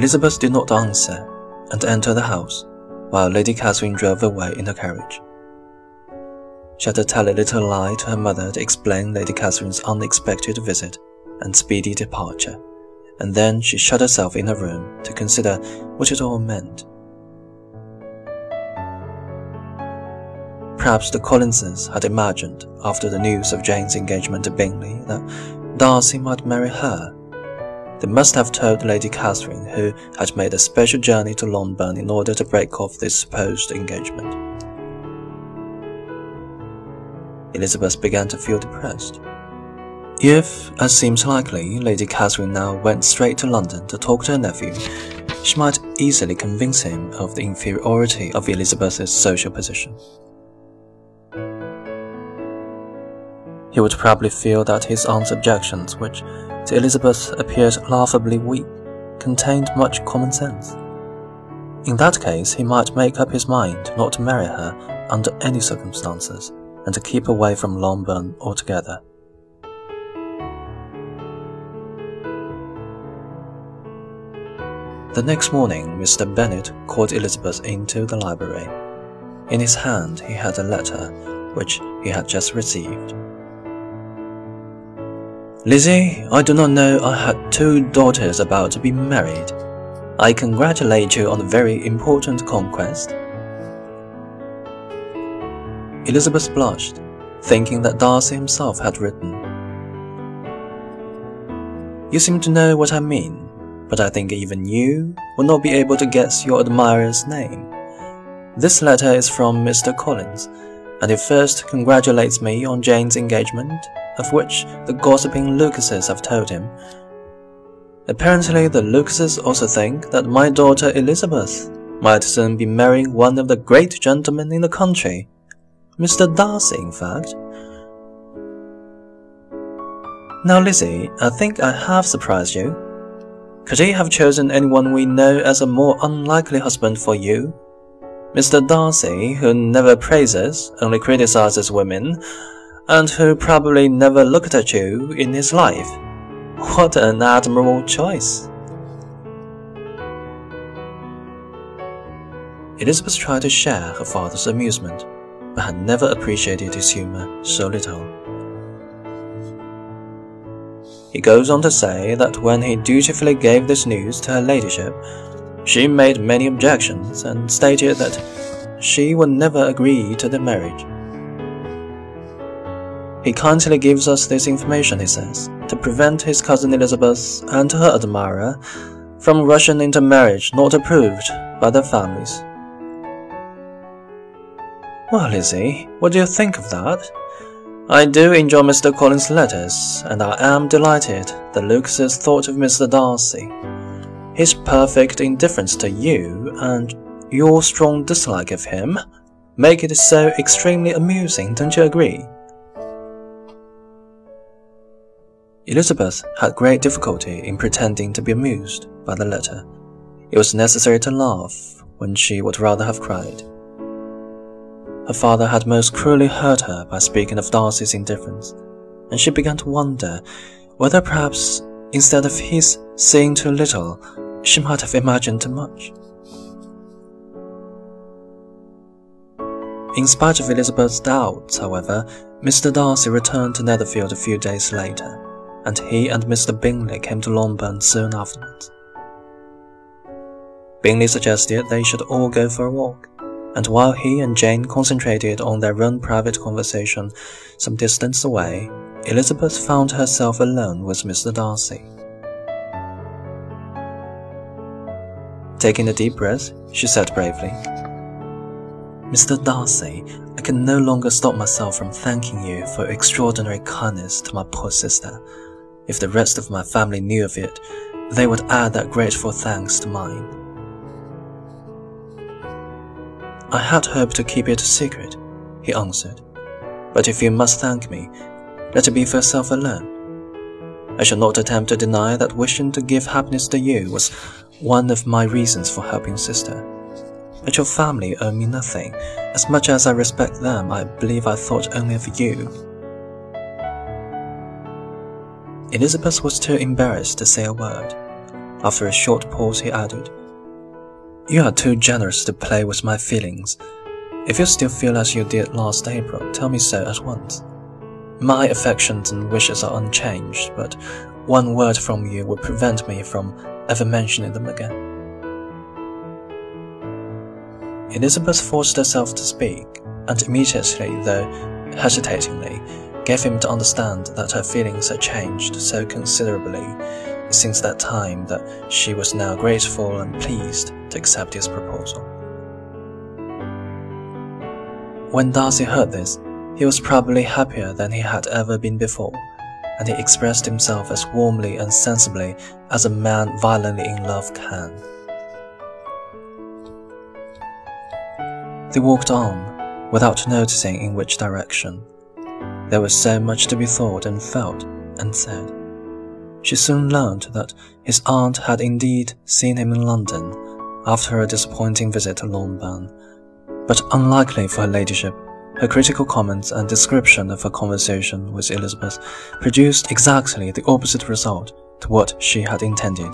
Elizabeth did not answer and entered the house, while Lady Catherine drove away in her carriage. She had to tell a little lie to her mother to explain Lady Catherine's unexpected visit and speedy departure, and then she shut herself in her room to consider what it all meant. Perhaps the Collinses had imagined, after the news of Jane's engagement to Bingley, that Darcy might marry her. They must have told Lady Catherine, who had made a special journey to Longbourn in order to break off this supposed engagement. Elizabeth began to feel depressed. If, as seems likely, Lady Catherine now went straight to London to talk to her nephew, she might easily convince him of the inferiority of Elizabeth's social position. He would probably feel that his aunt's objections, which to Elizabeth appeared laughably weak, contained much common sense. In that case, he might make up his mind not to marry her under any circumstances, and to keep away from Longbourn altogether. The next morning, Mr. Bennet called Elizabeth into the library. In his hand, he had a letter which he had just received. Lizzie, I do not know I had two daughters about to be married. I congratulate you on a very important conquest. Elizabeth blushed, thinking that Darcy himself had written. You seem to know what I mean, but I think even you will not be able to guess your admirer's name. This letter is from Mr. Collins, and he first congratulates me on Jane's engagement of which the gossiping Lucases have told him. Apparently, the Lucases also think that my daughter Elizabeth might soon be marrying one of the great gentlemen in the country, Mr. Darcy, in fact. Now, Lizzie, I think I have surprised you. Could he have chosen anyone we know as a more unlikely husband for you? Mr. Darcy, who never praises, only criticizes women, and who probably never looked at you in his life. What an admirable choice! Elizabeth tried to share her father's amusement, but had never appreciated his humor so little. He goes on to say that when he dutifully gave this news to her ladyship, she made many objections and stated that she would never agree to the marriage. He kindly gives us this information, he says, to prevent his cousin Elizabeth and her admirer from rushing into marriage not approved by their families. Well, Lizzie, what do you think of that? I do enjoy Mr. Collins' letters, and I am delighted that Lucases thought of Mr. Darcy. His perfect indifference to you and your strong dislike of him make it so extremely amusing, don't you agree? Elizabeth had great difficulty in pretending to be amused by the letter. It was necessary to laugh when she would rather have cried. Her father had most cruelly hurt her by speaking of Darcy's indifference, and she began to wonder whether perhaps instead of his seeing too little, she might have imagined too much. In spite of Elizabeth's doubts, however, Mr. Darcy returned to Netherfield a few days later and he and Mr. Bingley came to Longbourn soon afterwards. Bingley suggested they should all go for a walk, and while he and Jane concentrated on their own private conversation some distance away, Elizabeth found herself alone with Mr. Darcy. Taking a deep breath, she said bravely, Mr. Darcy, I can no longer stop myself from thanking you for your extraordinary kindness to my poor sister. If the rest of my family knew of it, they would add that grateful thanks to mine. I had hoped to keep it a secret, he answered. But if you must thank me, let it be for yourself alone. I shall not attempt to deny that wishing to give happiness to you was one of my reasons for helping sister. But your family owe me nothing. As much as I respect them, I believe I thought only of you. Elizabeth was too embarrassed to say a word. After a short pause, he added, You are too generous to play with my feelings. If you still feel as you did last April, tell me so at once. My affections and wishes are unchanged, but one word from you would prevent me from ever mentioning them again. Elizabeth forced herself to speak, and immediately, though hesitatingly, gave him to understand that her feelings had changed so considerably since that time that she was now grateful and pleased to accept his proposal. When Darcy heard this, he was probably happier than he had ever been before, and he expressed himself as warmly and sensibly as a man violently in love can. They walked on, without noticing in which direction. There was so much to be thought and felt and said. She soon learned that his aunt had indeed seen him in London after her disappointing visit to Longbourn, but unlikely for her ladyship, her critical comments and description of her conversation with Elizabeth produced exactly the opposite result to what she had intended.